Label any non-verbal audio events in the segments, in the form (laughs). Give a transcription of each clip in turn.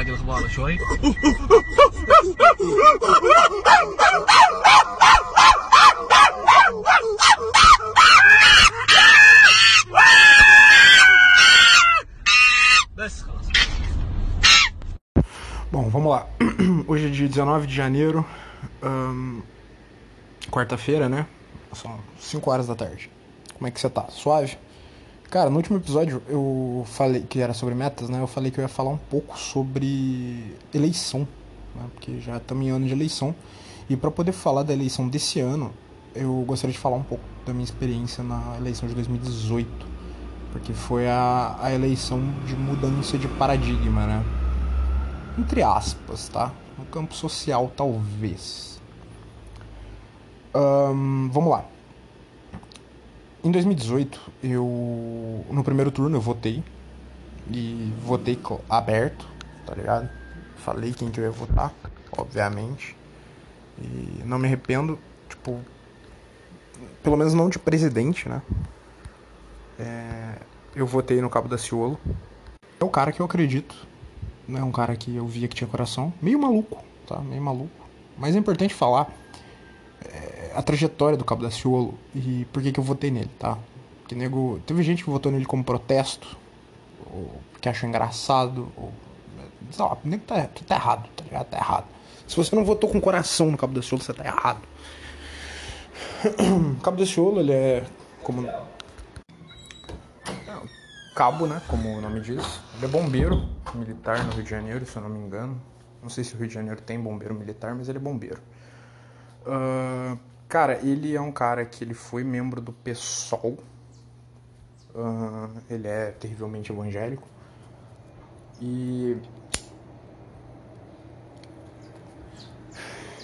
حاجه الاخبار شوي بس خلاص Bom, vamos lá. (clears throat) Hoje é dia 19 de janeiro, ahn, quarta-feira, né? São 5 horas da tarde. Como é que você tá? Suave? Cara, no último episódio eu falei que era sobre metas, né? Eu falei que eu ia falar um pouco sobre eleição, né? Porque já estamos em ano de eleição. E para poder falar da eleição desse ano, eu gostaria de falar um pouco da minha experiência na eleição de 2018. Porque foi a, a eleição de mudança de paradigma, né? entre aspas, tá? No campo social, talvez. Ahn, vamos lá. Em 2018, eu. No primeiro turno eu votei. E votei aberto, tá ligado? Falei quem que eu ia votar, obviamente. E não me arrependo, tipo. Pelo menos não de presidente, né? É, eu votei no Cabo da Ciolo. É o cara que eu acredito é um cara que eu via que tinha coração. Meio maluco, tá? Meio maluco. Mas é importante falar a trajetória do Cabo da Ciolo e por que, que eu votei nele, tá? Que nego. Teve gente que votou nele como protesto, ou que achou engraçado, ou. Sei lá, nego tá, tá errado, tá ligado? Tá errado. Se você não votou com coração no Cabo da Ciolo, você tá errado. (clears throat) Cabo da Ciolo, ele é. Como cabo, né? Como o nome diz. Ele é bombeiro militar no Rio de Janeiro, se eu não me engano. Não sei se o Rio de Janeiro tem bombeiro militar, mas ele é bombeiro. Ah, cara, ele é um cara que ele foi membro do PSOL. Ah, ele é terrivelmente evangélico. E.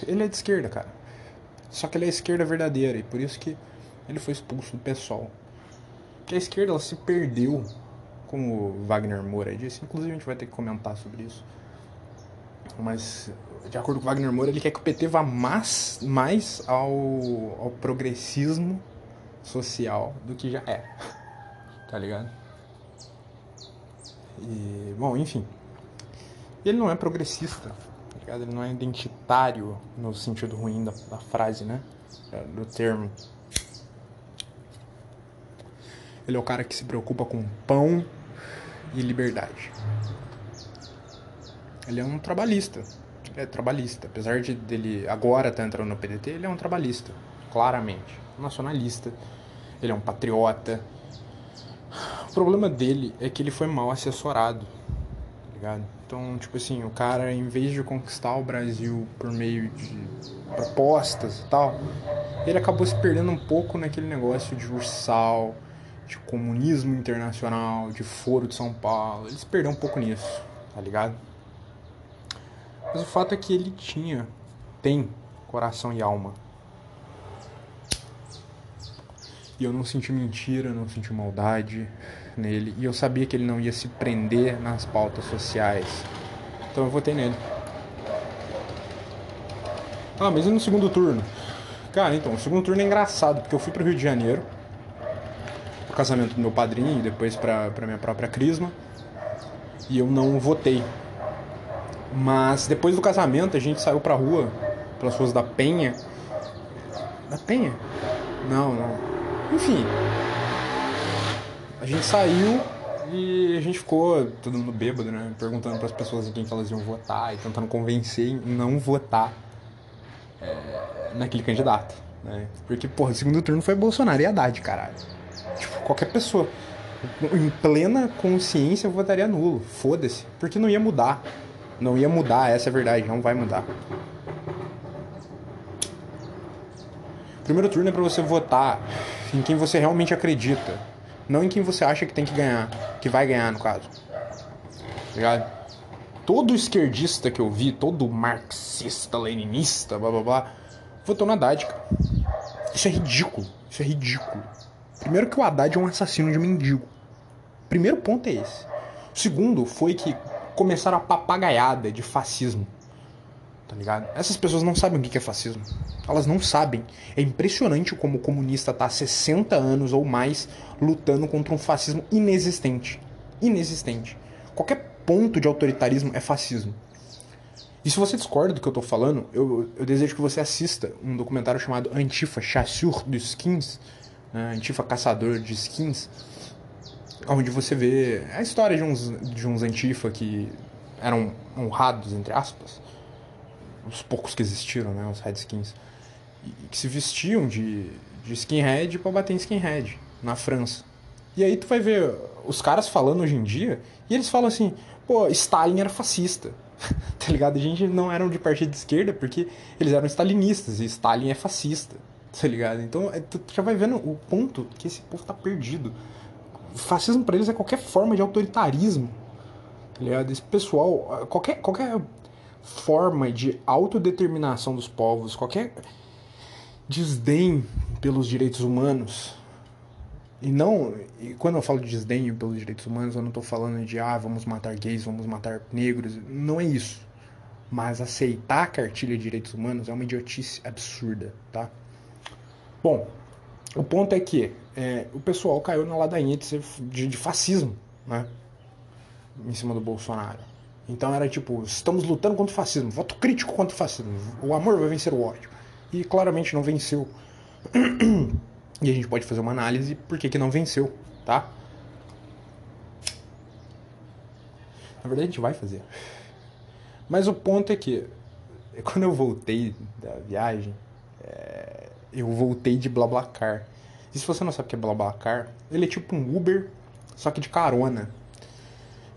Ele é de esquerda, cara. Só que ele é esquerda verdadeira e por isso que ele foi expulso do PSOL que a esquerda ela se perdeu, como Wagner Moura disse. Inclusive a gente vai ter que comentar sobre isso. Mas, de acordo com Wagner Moura, ele quer que o PT vá mais, mais ao, ao progressismo social do que já é. Tá ligado? E, bom, enfim. Ele não é progressista, tá ligado? Ele não é identitário no sentido ruim da, da frase, né? Do termo. Ele é o cara que se preocupa com pão e liberdade. Ele é um trabalhista. É trabalhista. Apesar de dele agora estar entrando no PDT, ele é um trabalhista. Claramente. Nacionalista. Ele é um patriota. O problema dele é que ele foi mal assessorado. Tá ligado? Então, tipo assim, o cara, em vez de conquistar o Brasil por meio de propostas e tal, ele acabou se perdendo um pouco naquele negócio de ursal de comunismo internacional, de foro de São Paulo. Ele se perdeu um pouco nisso, tá ligado? Mas o fato é que ele tinha, tem coração e alma. E eu não senti mentira, não senti maldade nele. E eu sabia que ele não ia se prender nas pautas sociais. Então eu votei nele. Ah, mas e no segundo turno? Cara, então, o segundo turno é engraçado, porque eu fui pro Rio de Janeiro pro casamento do meu padrinho e depois pra, pra minha própria crisma. E eu não votei. Mas depois do casamento a gente saiu pra rua, pelas ruas da Penha. Da Penha? Não, não. Enfim. A gente saiu e a gente ficou todo mundo bêbado, né? Perguntando pras pessoas em quem que elas iam votar e tentando convencer em não votar é, naquele candidato. Né? Porque, porra, o segundo turno foi Bolsonaro e Haddad, caralho. Tipo, qualquer pessoa em plena consciência votaria nulo. Foda-se. Porque não ia mudar. Não ia mudar, essa é a verdade, não vai mudar. Primeiro turno é pra você votar em quem você realmente acredita. Não em quem você acha que tem que ganhar. Que vai ganhar, no caso. Tá ligado? Todo esquerdista que eu vi, todo marxista, leninista, blá blá blá, votou no Haddad, cara. Isso é ridículo. Isso é ridículo. Primeiro que o Haddad é um assassino de mendigo. Primeiro ponto é esse. Segundo foi que começaram a papagaiada de fascismo. Tá ligado? Essas pessoas não sabem o que é fascismo. Elas não sabem. É impressionante como o comunista tá há 60 anos ou mais lutando contra um fascismo inexistente. Inexistente. Qualquer ponto de autoritarismo é fascismo. E se você discorda do que eu tô falando, eu, eu desejo que você assista um documentário chamado Antifa Chasseur de Skins, né? Antifa Caçador de Skins, onde você vê a história de uns, de uns Antifa que eram honrados, entre aspas, os poucos que existiram, né, os Redskins, que se vestiam de, de skinhead para bater em skinhead na França. E aí tu vai ver os caras falando hoje em dia, e eles falam assim, pô, Stalin era fascista. (laughs) tá ligado? A gente não eram de partido de esquerda porque eles eram stalinistas e Stalin é fascista. Tá ligado? Então é, tu já vai vendo o ponto que esse povo tá perdido. Fascismo para eles é qualquer forma de autoritarismo. Tá ligado? Esse pessoal, qualquer, qualquer forma de autodeterminação dos povos, qualquer desdém pelos direitos humanos. E não, e quando eu falo de desdém pelos direitos humanos, eu não estou falando de ah, vamos matar gays, vamos matar negros, não é isso. Mas aceitar a cartilha de direitos humanos é uma idiotice absurda, tá? Bom, o ponto é que é, o pessoal caiu na ladainha de, ser, de, de fascismo, né? Em cima do Bolsonaro. Então era tipo, estamos lutando contra o fascismo, voto crítico contra o fascismo, o amor vai vencer o ódio. E claramente não venceu. (clears throat) e a gente pode fazer uma análise por que, que não venceu, tá? Na verdade a gente vai fazer. Mas o ponto é que (laughs) quando eu voltei da viagem, é, eu voltei de BlaBlaCar. E se você não sabe o que é BlaBlaCar, ele é tipo um Uber, só que de carona.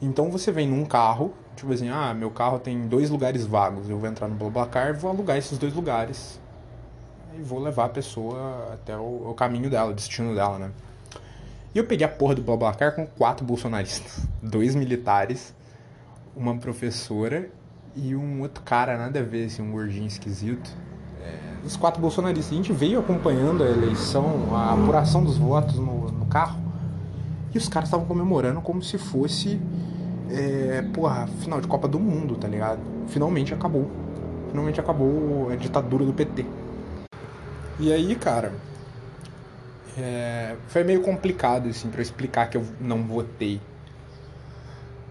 Então você vem num carro, tipo assim, ah, meu carro tem dois lugares vagos, eu vou entrar no BlaBlaCar vou alugar esses dois lugares e vou levar a pessoa até o, o caminho dela, o destino dela, né? E eu peguei a porra do BlaBlaCar com quatro bolsonaristas, (laughs) dois militares, uma professora e um outro cara, nada a ver, assim, um gordinho esquisito. Os quatro bolsonaristas. A gente veio acompanhando a eleição, a apuração dos votos no, no carro. E os caras estavam comemorando como se fosse é, porra, final de Copa do Mundo, tá ligado? Finalmente acabou. Finalmente acabou a ditadura do PT. E aí, cara, é, foi meio complicado, assim, pra eu explicar que eu não votei.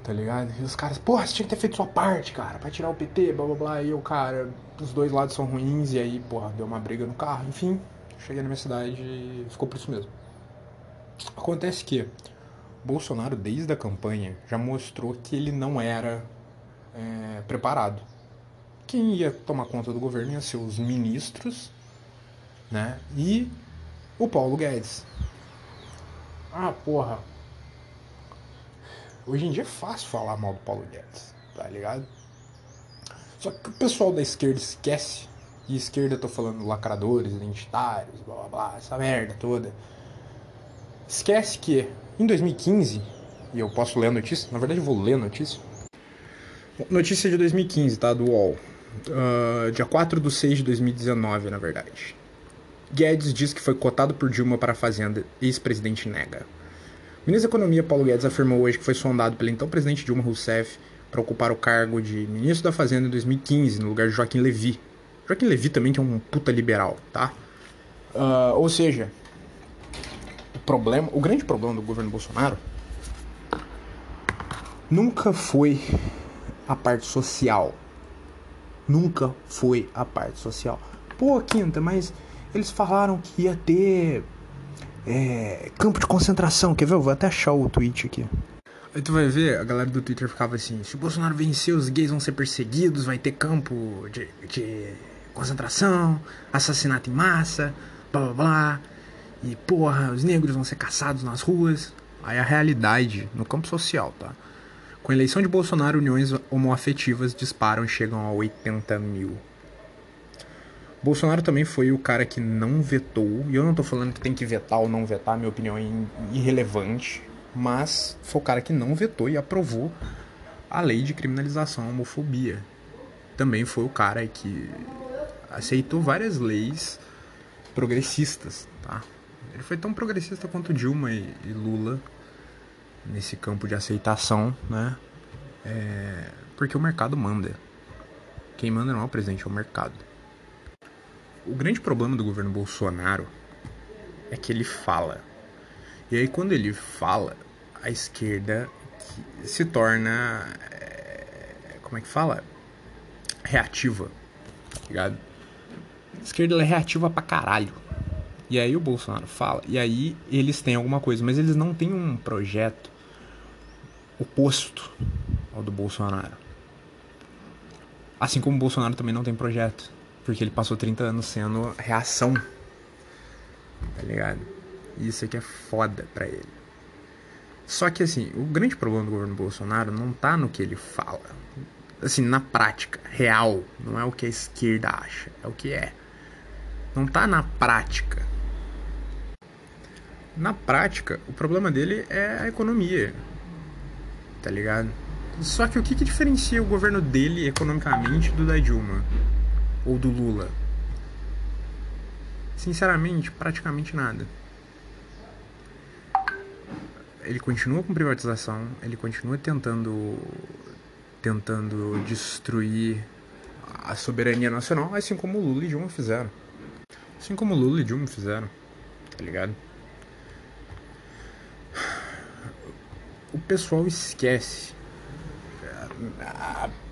Tá ligado? E os caras, porra, você tinha que ter feito sua parte, cara, pra tirar o PT, blá blá blá. E eu, cara, os dois lados são ruins, e aí, porra, deu uma briga no carro. Enfim, cheguei na minha cidade e ficou por isso mesmo. Acontece que Bolsonaro, desde a campanha, já mostrou que ele não era é, preparado. Quem ia tomar conta do governo ia ser os ministros né? e o Paulo Guedes. Ah, porra. Hoje em dia é fácil falar mal do Paulo Guedes, tá ligado? Só que o pessoal da esquerda esquece. E esquerda eu tô falando lacradores, identitários, blá blá blá, essa merda toda. Esquece que em 2015, e eu posso ler a notícia, na verdade eu vou ler a notícia. Notícia de 2015, tá? Do UOL. Uh, dia 4 de 6 de 2019, na verdade. Guedes diz que foi cotado por Dilma para a Fazenda, ex-presidente nega. O ministro da Economia Paulo Guedes afirmou hoje que foi sondado pelo então presidente Dilma Rousseff para ocupar o cargo de ministro da Fazenda em 2015, no lugar de Joaquim Levy. Joaquim Levy também que é um puta liberal, tá? Uh, ou seja, problema, o grande problema do governo Bolsonaro nunca foi a parte social. Nunca foi a parte social. Pô, Quinta, mas eles falaram que ia ter é, campo de concentração. Quer ver? Eu vou até achar o tweet aqui. Aí tu vai ver, a galera do Twitter ficava assim: se o Bolsonaro vencer, os gays vão ser perseguidos, vai ter campo de, de concentração, assassinato em massa, blá blá blá. E porra, os negros vão ser caçados nas ruas. Aí a realidade no campo social, tá? Com a eleição de Bolsonaro, uniões homoafetivas disparam e chegam a 80 mil. Bolsonaro também foi o cara que não vetou, e eu não tô falando que tem que vetar ou não vetar, minha opinião é irrelevante, mas foi o cara que não vetou e aprovou a lei de criminalização à homofobia. Também foi o cara que aceitou várias leis progressistas, tá? Ele foi tão progressista quanto Dilma e, e Lula nesse campo de aceitação, né? É, porque o mercado manda. Quem manda não é o presidente, é o mercado. O grande problema do governo Bolsonaro é que ele fala. E aí quando ele fala, a esquerda se torna. É, como é que fala? Reativa. Tá ligado? A esquerda é reativa pra caralho. E aí o Bolsonaro fala, e aí eles têm alguma coisa, mas eles não têm um projeto oposto ao do Bolsonaro. Assim como o Bolsonaro também não tem projeto, porque ele passou 30 anos sendo reação. Tá ligado? Isso aqui é foda pra ele. Só que assim, o grande problema do governo Bolsonaro não tá no que ele fala. Assim, na prática, real, não é o que a esquerda acha, é o que é. Não tá na prática na prática, o problema dele é a economia. Tá ligado? Só que o que, que diferencia o governo dele economicamente do da Dilma? Ou do Lula? Sinceramente, praticamente nada. Ele continua com privatização, ele continua tentando tentando destruir a soberania nacional, assim como Lula e Dilma fizeram. Assim como Lula e Dilma fizeram, tá ligado? o pessoal esquece. O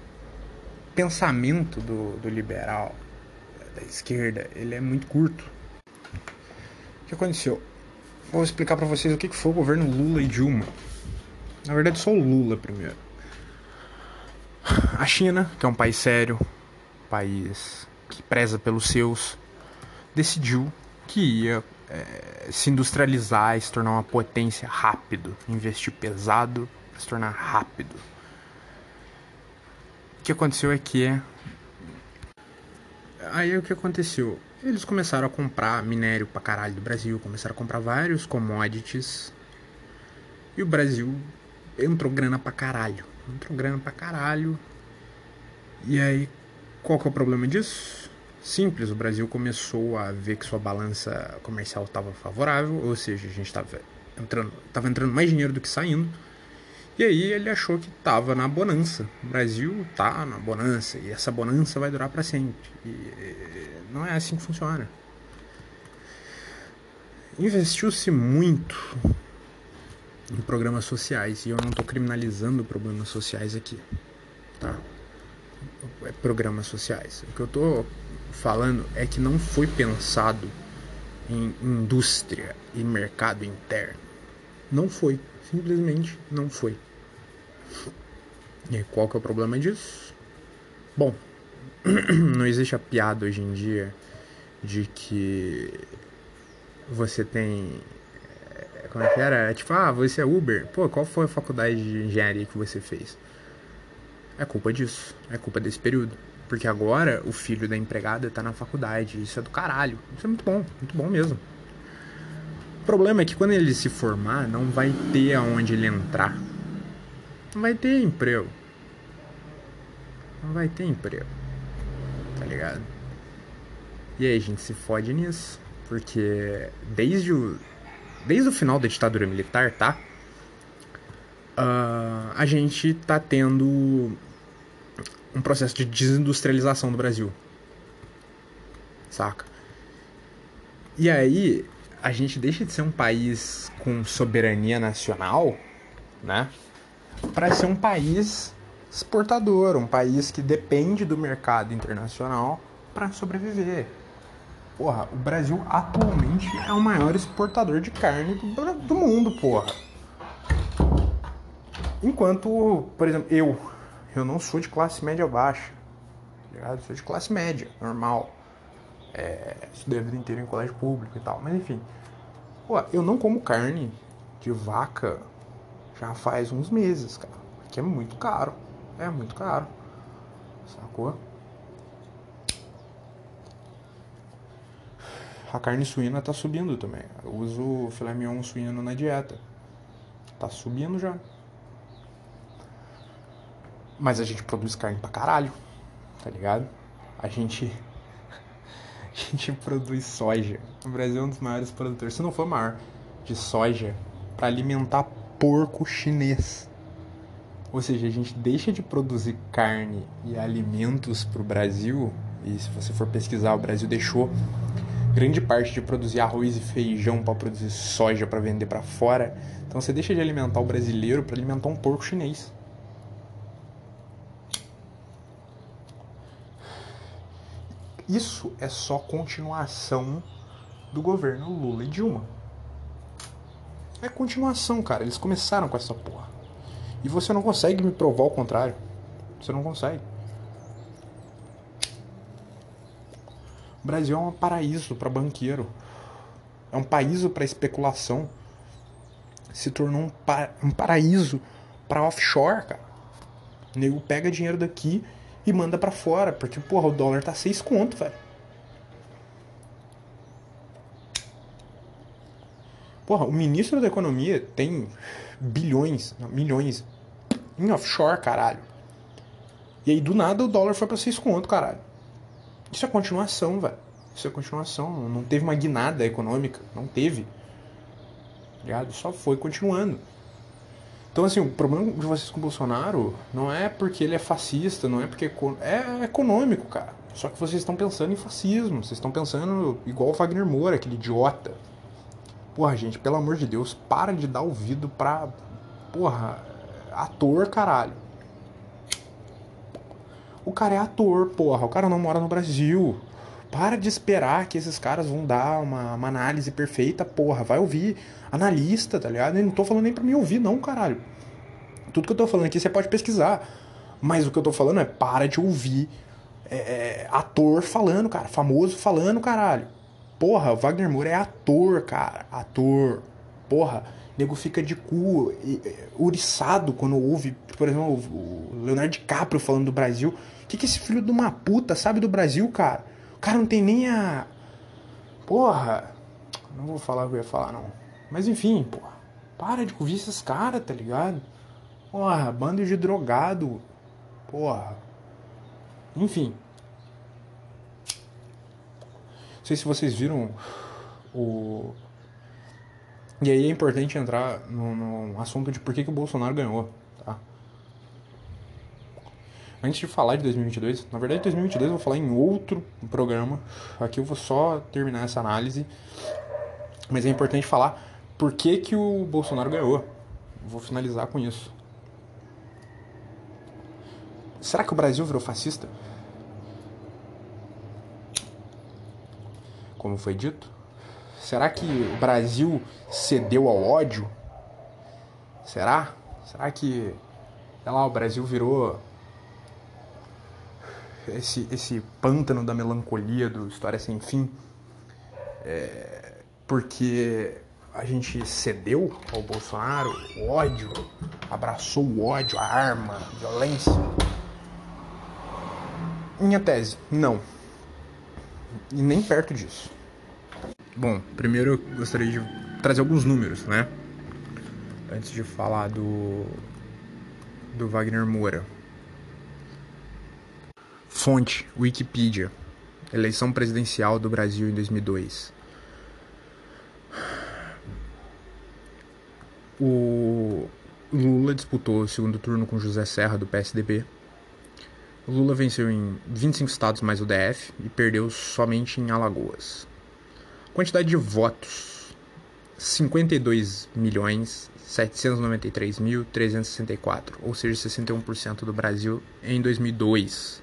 pensamento do, do liberal, da esquerda, ele é muito curto. O que aconteceu? Vou explicar para vocês o que foi o governo Lula e Dilma. Na verdade, só o Lula primeiro. A China, que é um país sério, um país que preza pelos seus, decidiu que ia é, se industrializar e se tornar uma potência rápido, investir pesado para se tornar rápido. Que aconteceu é que aí o que aconteceu? Eles começaram a comprar minério pra caralho do Brasil, começaram a comprar vários commodities. E o Brasil entrou grana pra caralho. Entrou grana pra caralho. E aí, qual que é o problema disso? simples. O Brasil começou a ver que sua balança comercial estava favorável, ou seja, a gente estava entrando, entrando mais dinheiro do que saindo. E aí ele achou que estava na bonança. O Brasil tá na bonança e essa bonança vai durar para sempre. E não é assim que funciona. Investiu-se muito em programas sociais e eu não estou criminalizando problemas sociais aqui, tá? É programas sociais. O que eu estou falando é que não foi pensado em indústria e mercado interno. Não foi, simplesmente não foi. E qual que é o problema disso? Bom, (clears throat) não existe a piada hoje em dia de que você tem. Eh, como é que era? É tipo, ah, você é Uber. Pô, qual foi a faculdade de engenharia que você fez? É culpa disso. É culpa desse período. Porque agora o filho da empregada tá na faculdade. Isso é do caralho. Isso é muito bom, muito bom mesmo. O problema é que quando ele se formar, não vai ter aonde ele entrar. Não vai ter emprego. Não vai ter emprego. Tá ligado? E aí a gente se fode nisso. Porque desde o, desde o final da ditadura militar, tá? Uh, a gente tá tendo um processo de desindustrialização do Brasil. Saca? E aí, a gente deixa de ser um país com soberania nacional, né? Para ser um país exportador, um país que depende do mercado internacional para sobreviver. Porra, o Brasil atualmente é o maior exportador de carne do, do mundo, porra. Enquanto, por exemplo, eu eu não sou de classe média baixa, tá ligado? Sou de classe média, normal. É, estudei a vida inteira em colégio público e tal, mas enfim. Eu não como carne de vaca já faz uns meses, cara. Porque é muito caro. É muito caro. Sacou? A carne suína tá subindo também. Eu uso filé mignon suíno na dieta. Tá subindo já. Mas a gente produz carne pra caralho, tá ligado? A gente. (laughs) A gente produz soja. O Brasil é um dos maiores produtores, se não for maior, de soja para alimentar porco chinês. Ou seja, a gente deixa de produzir carne e alimentos pro Brasil. E se você for pesquisar, o Brasil deixou grande parte de produzir arroz e feijão para produzir soja para vender para fora. Então você deixa de alimentar o brasileiro para alimentar um porco chinês. Isso é só continuação do governo Lula e Dilma. É continuação, cara. Eles começaram com essa porra. E você não consegue me provar o contrário. Você não consegue. O Brasil é um paraíso para banqueiro. É um paraíso para especulação. Se tornou um, um paraíso para offshore, cara. O nego pega dinheiro daqui e manda para fora, porque porra, o dólar tá 6 conto, velho. Porra, o ministro da economia tem bilhões, não, milhões em offshore, caralho. E aí do nada o dólar foi para 6 conto, caralho. Isso é continuação, velho. Isso é continuação. Não teve uma guinada econômica. Não teve. Tá ligado? Só foi continuando. Então, assim, o problema de vocês com o Bolsonaro não é porque ele é fascista, não é porque. É econômico, cara. Só que vocês estão pensando em fascismo. Vocês estão pensando igual o Wagner Moura, aquele idiota. Porra, gente, pelo amor de Deus, para de dar ouvido pra. Porra, ator, caralho. O cara é ator, porra. O cara não mora no Brasil. Para de esperar que esses caras vão dar uma, uma análise perfeita, porra. Vai ouvir analista, tá ligado? Eu não tô falando nem pra me ouvir, não, caralho. Tudo que eu tô falando aqui você pode pesquisar. Mas o que eu tô falando é para de ouvir é, é, ator falando, cara. Famoso falando, caralho. Porra, o Wagner Moura é ator, cara. Ator. Porra, nego fica de cu uriçado quando ouve, por exemplo, o Leonardo DiCaprio falando do Brasil. O que, que esse filho de uma puta sabe do Brasil, cara? O cara não tem nem a. Porra. Não vou falar o que eu ia falar, não. Mas enfim, porra. Para de ouvir esses caras, tá ligado? Porra, bando de drogado. Porra. Enfim. Não sei se vocês viram o. E aí é importante entrar no, no assunto de por que, que o Bolsonaro ganhou. Antes de falar de 2022, na verdade 2022 eu vou falar em outro programa. Aqui eu vou só terminar essa análise. Mas é importante falar por que, que o Bolsonaro ganhou. Vou finalizar com isso. Será que o Brasil virou fascista? Como foi dito? Será que o Brasil cedeu ao ódio? Será? Será que, sei lá, o Brasil virou esse, esse pântano da melancolia do História Sem Fim, é, porque a gente cedeu ao Bolsonaro o ódio, abraçou o ódio, a arma, a violência. Minha tese, não. E nem perto disso. Bom, primeiro eu gostaria de trazer alguns números, né? Antes de falar do, do Wagner Moura. Fonte: Wikipedia. Eleição presidencial do Brasil em 2002. O Lula disputou o segundo turno com José Serra do PSDB. O Lula venceu em 25 estados mais o DF e perdeu somente em Alagoas. Quantidade de votos: 52 milhões 793.364, ou seja, 61% do Brasil em 2002.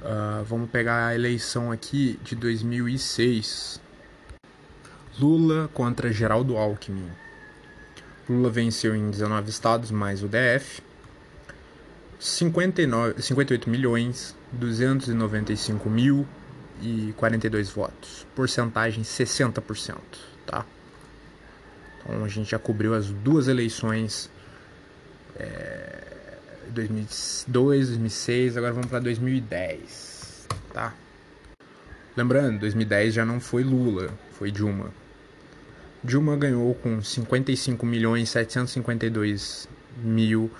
Uh, vamos pegar a eleição aqui de 2006. Lula contra Geraldo Alckmin. Lula venceu em 19 estados, mais o DF. 59, 58 milhões 295 mil e 42 votos. Porcentagem 60%, tá? Então a gente já cobriu as duas eleições. É 2002, 2006, agora vamos para 2010, tá? Lembrando, 2010 já não foi Lula, foi Dilma. Dilma ganhou com 55 milhões 752 mil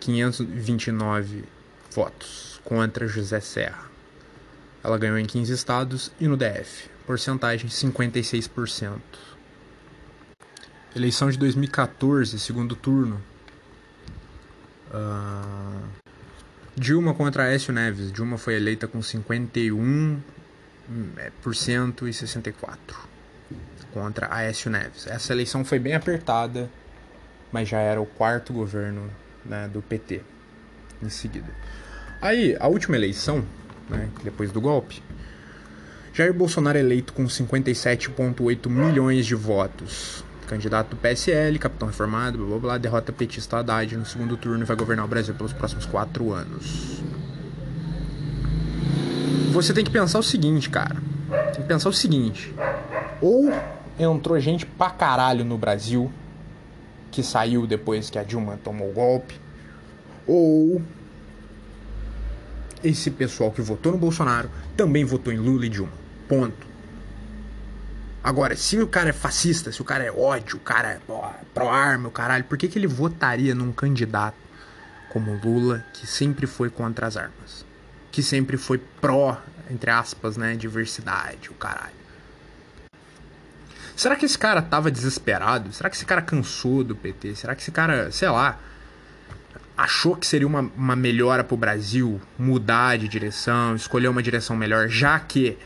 529 votos contra José Serra. Ela ganhou em 15 estados e no DF, porcentagem 56%. Eleição de 2014, segundo turno, Uh, Dilma contra Aécio Neves. Dilma foi eleita com 51 por cento e 64 contra Aécio Neves. Essa eleição foi bem apertada, mas já era o quarto governo né, do PT em seguida. Aí, a última eleição, né, depois do golpe, Jair Bolsonaro é eleito com 57,8 milhões de votos. Candidato do PSL, capitão reformado, blá blá blá, derrota petista Haddad no segundo turno e vai governar o Brasil pelos próximos quatro anos. Você tem que pensar o seguinte, cara. Tem que pensar o seguinte. Ou entrou gente pra caralho no Brasil, que saiu depois que a Dilma tomou o golpe, ou esse pessoal que votou no Bolsonaro também votou em Lula e Dilma. Ponto. Agora, se o cara é fascista, se o cara é ódio, o cara é pró-arma, o caralho, por que, que ele votaria num candidato como Lula, que sempre foi contra as armas? Que sempre foi pró, entre aspas, né, diversidade, o caralho. Será que esse cara tava desesperado? Será que esse cara cansou do PT? Será que esse cara, sei lá, achou que seria uma, uma melhora pro Brasil mudar de direção, escolher uma direção melhor, já que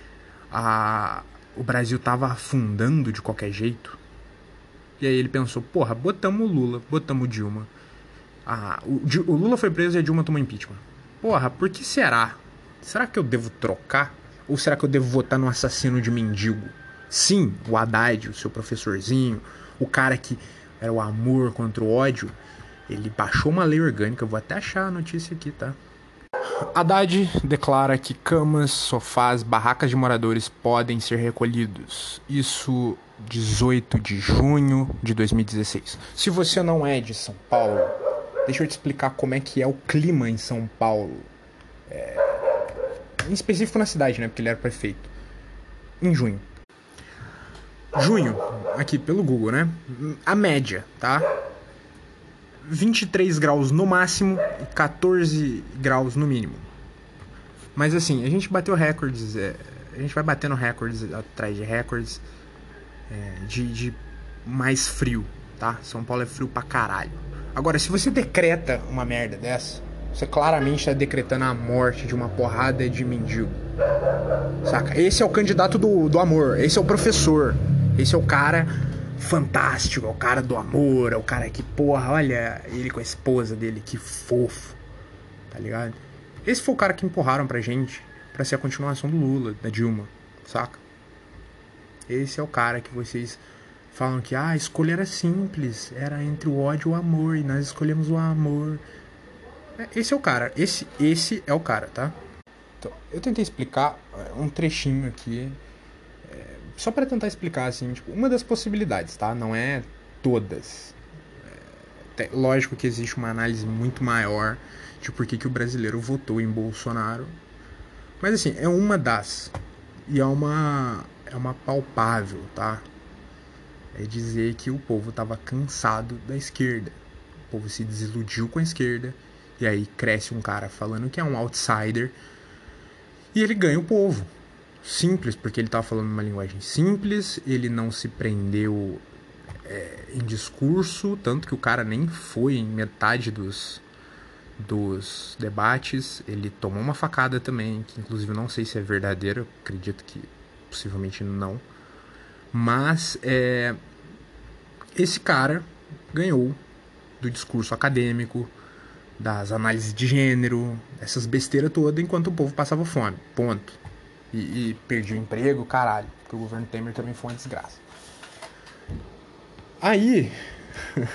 a, o Brasil tava afundando de qualquer jeito. E aí ele pensou, porra, botamos o Lula, botamos o Dilma. Ah, o, o Lula foi preso e a Dilma tomou impeachment. Porra, por que será? Será que eu devo trocar? Ou será que eu devo votar no assassino de mendigo? Sim, o Haddad, o seu professorzinho, o cara que era o amor contra o ódio, ele baixou uma lei orgânica, vou até achar a notícia aqui, tá? Haddad declara que camas, sofás, barracas de moradores podem ser recolhidos. Isso 18 de junho de 2016. Se você não é de São Paulo, deixa eu te explicar como é que é o clima em São Paulo. É... Em específico na cidade, né? Porque ele era prefeito. Em junho. Junho, aqui pelo Google, né? A média, tá? 23 graus no máximo e 14 graus no mínimo. Mas assim, a gente bateu recordes, é, a gente vai batendo recordes atrás de recordes é, de, de mais frio, tá? São Paulo é frio pra caralho. Agora, se você decreta uma merda dessa, você claramente está decretando a morte de uma porrada de mendigo. Saca? Esse é o candidato do, do amor, esse é o professor, esse é o cara fantástico, é o cara do amor, é o cara que, porra, olha ele com a esposa dele, que fofo, tá ligado? Esse foi o cara que empurraram pra gente pra ser a continuação do Lula, da Dilma, saca? Esse é o cara que vocês falam que, ah, a escolha era simples, era entre o ódio e o amor, e nós escolhemos o amor. É, esse é o cara, esse, esse é o cara, tá? Então, eu tentei explicar é, um trechinho aqui só para tentar explicar, assim, tipo, uma das possibilidades, tá? Não é todas. É, lógico que existe uma análise muito maior de por que, que o brasileiro votou em Bolsonaro. Mas, assim, é uma das. E é uma, é uma palpável, tá? É dizer que o povo estava cansado da esquerda. O povo se desiludiu com a esquerda. E aí cresce um cara falando que é um outsider. E ele ganha o povo simples, porque ele estava falando uma linguagem simples, ele não se prendeu é, em discurso, tanto que o cara nem foi em metade dos, dos debates. Ele tomou uma facada também, que inclusive não sei se é verdadeira, acredito que possivelmente não. Mas é, esse cara ganhou do discurso acadêmico, das análises de gênero, essas besteiras todas, enquanto o povo passava fome. Ponto e, e perdi o emprego, caralho. Porque o governo Temer também foi uma desgraça. Aí (laughs)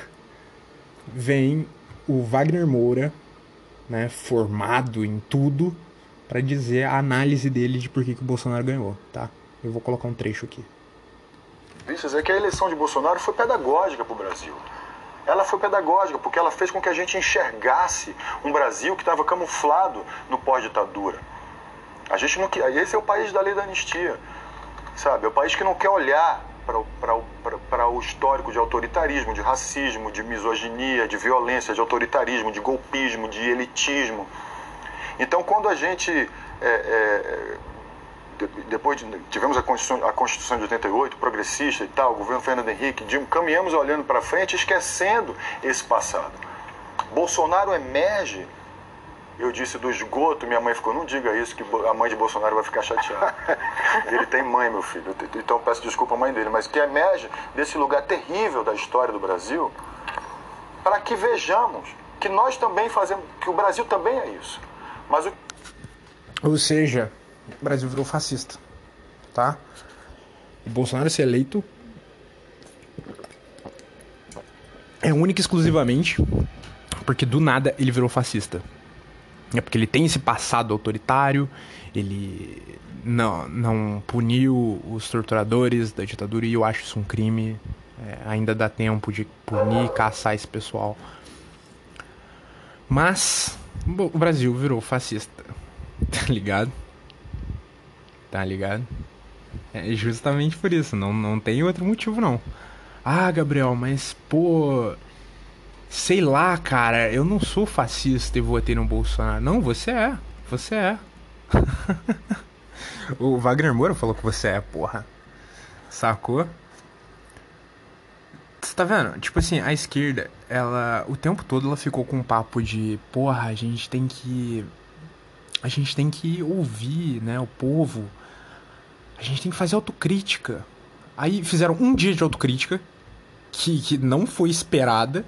vem o Wagner Moura, né, formado em tudo, para dizer a análise dele de por que, que o Bolsonaro ganhou, tá? Eu vou colocar um trecho aqui. Isso é que a eleição de Bolsonaro foi pedagógica para o Brasil. Ela foi pedagógica porque ela fez com que a gente enxergasse um Brasil que estava camuflado no pós-ditadura. A gente não quer. Esse é o país da lei da anistia, sabe? É o país que não quer olhar para o histórico de autoritarismo, de racismo, de misoginia, de violência, de autoritarismo, de golpismo, de elitismo. Então, quando a gente. É, é, depois de, tivemos a Constituição, a Constituição de 88, progressista e tal, o governo Fernando Henrique, caminhamos olhando para frente, esquecendo esse passado. Bolsonaro emerge eu disse do esgoto, minha mãe ficou, não diga isso, que a mãe de Bolsonaro vai ficar chateada. (laughs) Ele tem mãe, meu filho, então peço desculpa à mãe dele, mas que emerge desse lugar terrível da história do Brasil, para que vejamos que nós também fazemos, que o Brasil também é isso. Mas o... Ou seja, o Brasil virou fascista, tá? O Bolsonaro ser eleito é única e exclusivamente porque do nada ele virou fascista. É porque ele tem esse passado autoritário, ele não, não puniu os torturadores da ditadura e eu acho isso um crime. É, ainda dá tempo de punir, caçar esse pessoal. Mas o Brasil virou fascista, (laughs) tá ligado? Tá ligado? É justamente por isso, não, não tem outro motivo não. Ah, Gabriel, mas pô, sei lá, cara, eu não sou fascista e votei no Bolsonaro. Não, você é. Você é. (laughs) o Wagner Moura falou que você é, porra. Sacou? Você tá vendo? Tipo assim, a esquerda, ela. O tempo todo ela ficou com um papo de. Porra, a gente tem que. A gente tem que ouvir, né? O povo. A gente tem que fazer autocrítica. Aí fizeram um dia de autocrítica. Que, que não foi esperada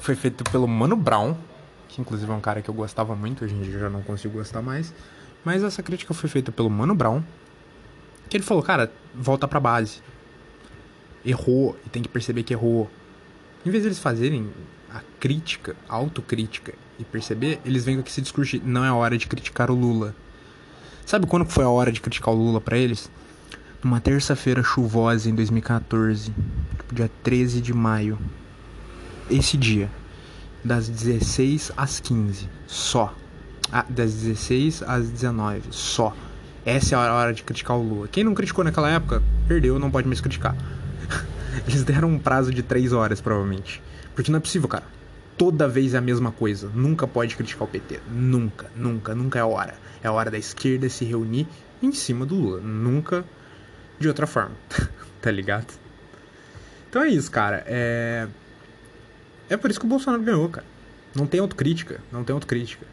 foi feito pelo Mano Brown, que inclusive é um cara que eu gostava muito, hoje em dia já não consigo gostar mais. Mas essa crítica foi feita pelo Mano Brown, que ele falou, cara, volta pra base. Errou e tem que perceber que errou. Em vez de eles fazerem a crítica, a autocrítica e perceber, eles vêm com esse discurso de não é hora de criticar o Lula. Sabe quando foi a hora de criticar o Lula para eles? Numa terça-feira chuvosa em 2014, tipo, dia 13 de maio esse dia, das 16 às 15, só. Ah, das 16 às 19, só. Essa é a hora de criticar o Lula. Quem não criticou naquela época, perdeu, não pode mais criticar. (laughs) Eles deram um prazo de 3 horas, provavelmente. Porque não é possível, cara. Toda vez é a mesma coisa. Nunca pode criticar o PT. Nunca, nunca, nunca é a hora. É a hora da esquerda se reunir em cima do Lula. Nunca de outra forma. (laughs) tá ligado? Então é isso, cara. É. É por isso que o Bolsonaro ganhou, cara. Não tem autocrítica, não tem autocrítica.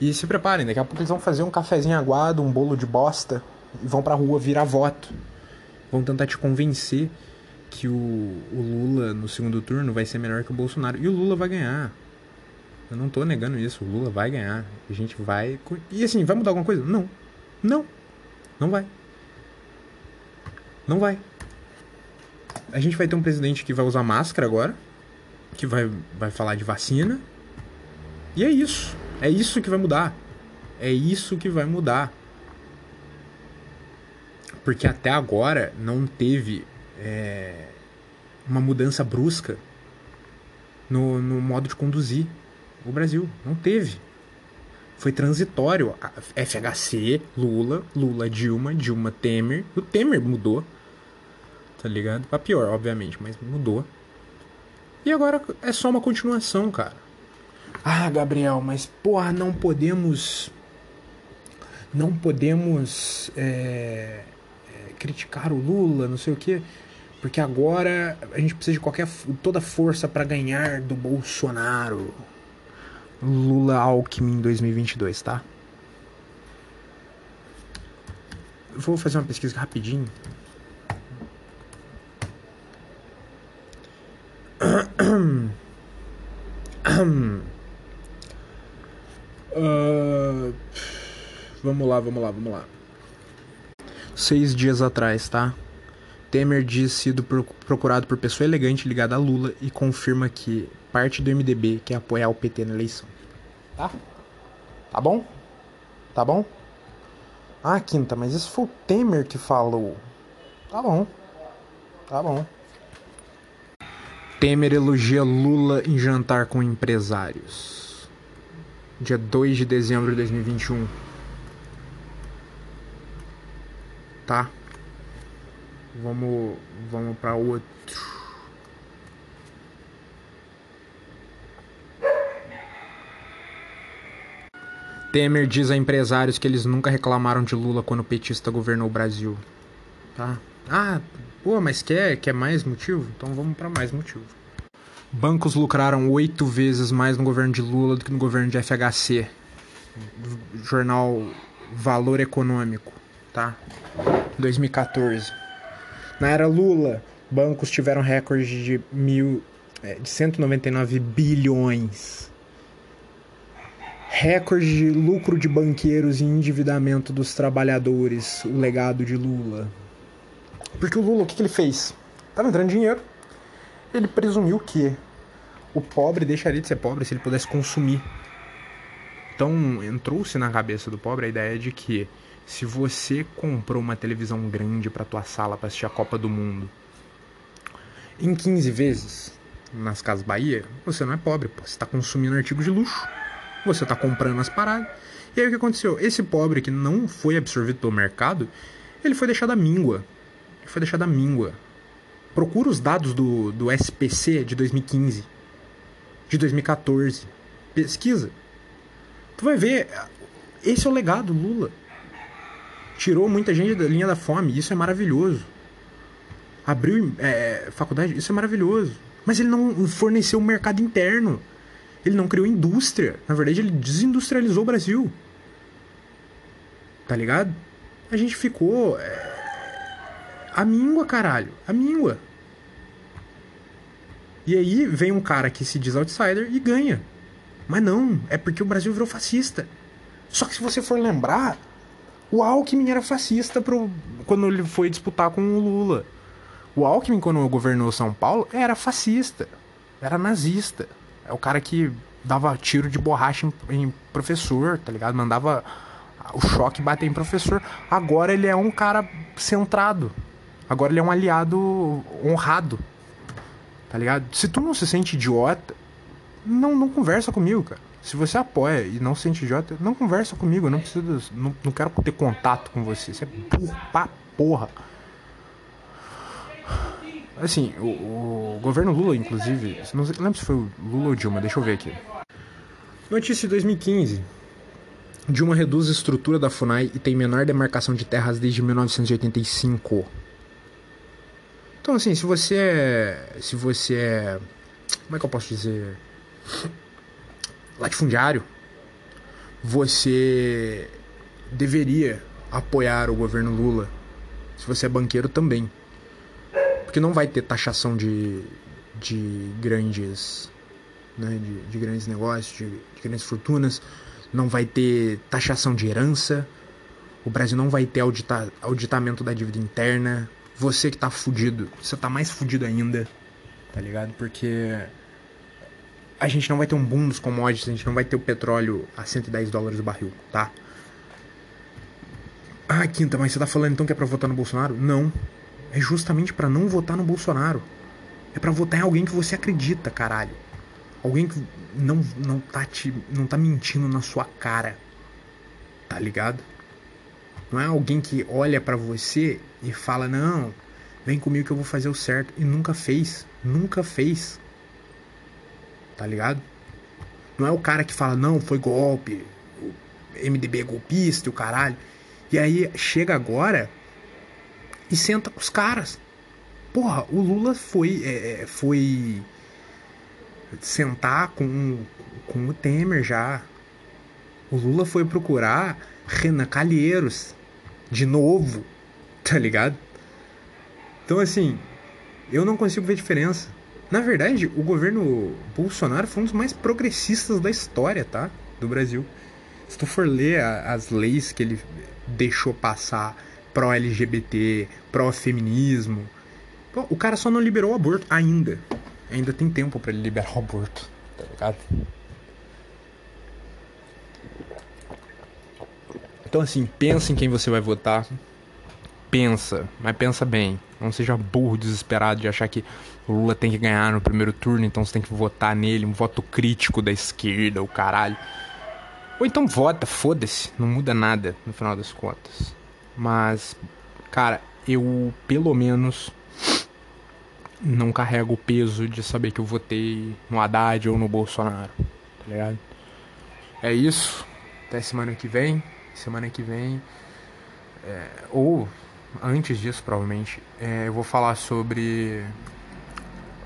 E se preparem, daqui a pouco eles vão fazer um cafezinho aguado, um bolo de bosta e vão pra rua virar voto. Vão tentar te convencer que o, o Lula no segundo turno vai ser melhor que o Bolsonaro. E o Lula vai ganhar. Eu não tô negando isso, o Lula vai ganhar. A gente vai. E assim, vai mudar alguma coisa? Não. Não. Não vai. Não vai. A gente vai ter um presidente que vai usar máscara agora que vai, vai falar de vacina. E é isso. É isso que vai mudar. É isso que vai mudar. Porque até agora não teve é, uma mudança brusca no, no modo de conduzir o Brasil. Não teve. Foi transitório. FHC, Lula, Lula, Dilma, Dilma, Temer. O Temer mudou. Tá ligado? Pra pior, obviamente, mas mudou. E agora é só uma continuação, cara. Ah, Gabriel, mas porra, não podemos. Não podemos é, é, criticar o Lula, não sei o quê. Porque agora a gente precisa de qualquer toda força para ganhar do Bolsonaro. Lula Alckmin 2022, tá? Vou fazer uma pesquisa rapidinho. (clears throat) uh, vamos lá, vamos lá, vamos lá. Seis dias atrás, tá? Temer diz sido procurado por pessoa elegante ligada a Lula e confirma que parte do MDB quer apoiar o PT na eleição. Tá? Tá bom? Tá bom? Ah, Quinta, mas isso foi o Temer que falou. Tá bom. Tá bom. Temer elogia Lula em jantar com empresários. Dia 2 de dezembro de 2021. Tá? Vamos, vamos para outro. Temer diz a empresários que eles nunca reclamaram de Lula quando o petista governou o Brasil. Tá? Ah, Pô, mas quer, quer mais motivo? Então vamos para mais motivo. Bancos lucraram oito vezes mais no governo de Lula do que no governo de FHC. Jornal Valor Econômico, tá? 2014. Na era Lula, bancos tiveram recorde de, mil, é, de 199 bilhões. Recorde de lucro de banqueiros e endividamento dos trabalhadores, o legado de Lula. Porque o Lula, o que, que ele fez? Tava entrando dinheiro, ele presumiu que o pobre deixaria de ser pobre se ele pudesse consumir. Então entrou-se na cabeça do pobre a ideia de que se você comprou uma televisão grande para tua sala para assistir a Copa do Mundo em 15 vezes nas Casas Bahia, você não é pobre, pô. você está consumindo artigos de luxo, você está comprando as paradas. E aí o que aconteceu? Esse pobre que não foi absorvido pelo mercado, ele foi deixado à míngua. Ele foi deixado à míngua. Procura os dados do, do SPC de 2015, de 2014. Pesquisa. Tu vai ver, esse é o legado Lula. Tirou muita gente da linha da fome, isso é maravilhoso. Abriu é, faculdade, isso é maravilhoso. Mas ele não forneceu um mercado interno. Ele não criou indústria. Na verdade, ele desindustrializou o Brasil. Tá ligado? A gente ficou. É... A míngua, caralho. A míngua. E aí vem um cara que se diz outsider e ganha. Mas não, é porque o Brasil virou fascista. Só que se você for lembrar, o Alckmin era fascista pro, quando ele foi disputar com o Lula. O Alckmin, quando governou São Paulo, era fascista. Era nazista. É o cara que dava tiro de borracha em, em professor, tá ligado? Mandava o choque bater em professor. Agora ele é um cara centrado. Agora ele é um aliado honrado. Tá ligado? Se tu não se sente idiota, não, não conversa comigo, cara. Se você apoia e não se sente idiota, não conversa comigo. Eu não preciso. Não, não quero ter contato com você. Você é burro pra porra. Assim, o, o, governo Lula, inclusive, não lembro se foi o Lula ou Dilma, deixa eu ver aqui. Notícia de 2015. Dilma reduz a estrutura da FUNAI e tem menor demarcação de terras desde 1985. Então, assim, se você é. Se você é. Como é que eu posso dizer? Latifundiário, você deveria apoiar o governo Lula. Se você é banqueiro também. Porque não vai ter taxação de, de grandes. Né, de, de grandes negócios, de, de grandes fortunas. Não vai ter taxação de herança. O Brasil não vai ter audita, auditamento da dívida interna. Você que tá fudido, você tá mais fudido ainda, tá ligado? Porque a gente não vai ter um boom dos commodities, a gente não vai ter o petróleo a 110 dólares o barril, tá? Ah, Quinta, mas você tá falando então que é pra votar no Bolsonaro? Não. É justamente para não votar no Bolsonaro. É para votar em alguém que você acredita, caralho. Alguém que não, não, tá te, não tá mentindo na sua cara. Tá ligado? Não é alguém que olha para você e fala: Não, vem comigo que eu vou fazer o certo. E nunca fez. Nunca fez. Tá ligado? Não é o cara que fala: Não, foi golpe. O MDB é golpista o caralho. E aí chega agora e senta com os caras. Porra, o Lula foi, é, é, foi sentar com, com o Temer já. O Lula foi procurar Renan Calheiros de novo, (laughs) tá ligado? Então assim, eu não consigo ver diferença. Na verdade, o governo Bolsonaro foi um dos mais progressistas da história, tá? Do Brasil. Se tu for ler a, as leis que ele deixou passar pró-LGBT, pró-feminismo. O cara só não liberou o aborto ainda. Ainda tem tempo para ele liberar o aborto, tá ligado? Então assim, pensa em quem você vai votar. Pensa, mas pensa bem. Não seja burro, desesperado de achar que o Lula tem que ganhar no primeiro turno, então você tem que votar nele, um voto crítico da esquerda, o caralho. Ou então vota, foda-se, não muda nada no final das contas. Mas, cara, eu pelo menos não carrego o peso de saber que eu votei no Haddad ou no Bolsonaro, tá ligado? É isso. Até semana que vem. Semana que vem. É, ou antes disso, provavelmente, é, eu vou falar sobre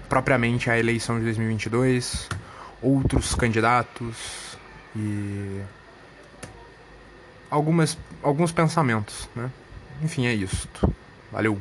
propriamente a eleição de 2022, outros candidatos e algumas alguns pensamentos, né? Enfim, é isso. Valeu.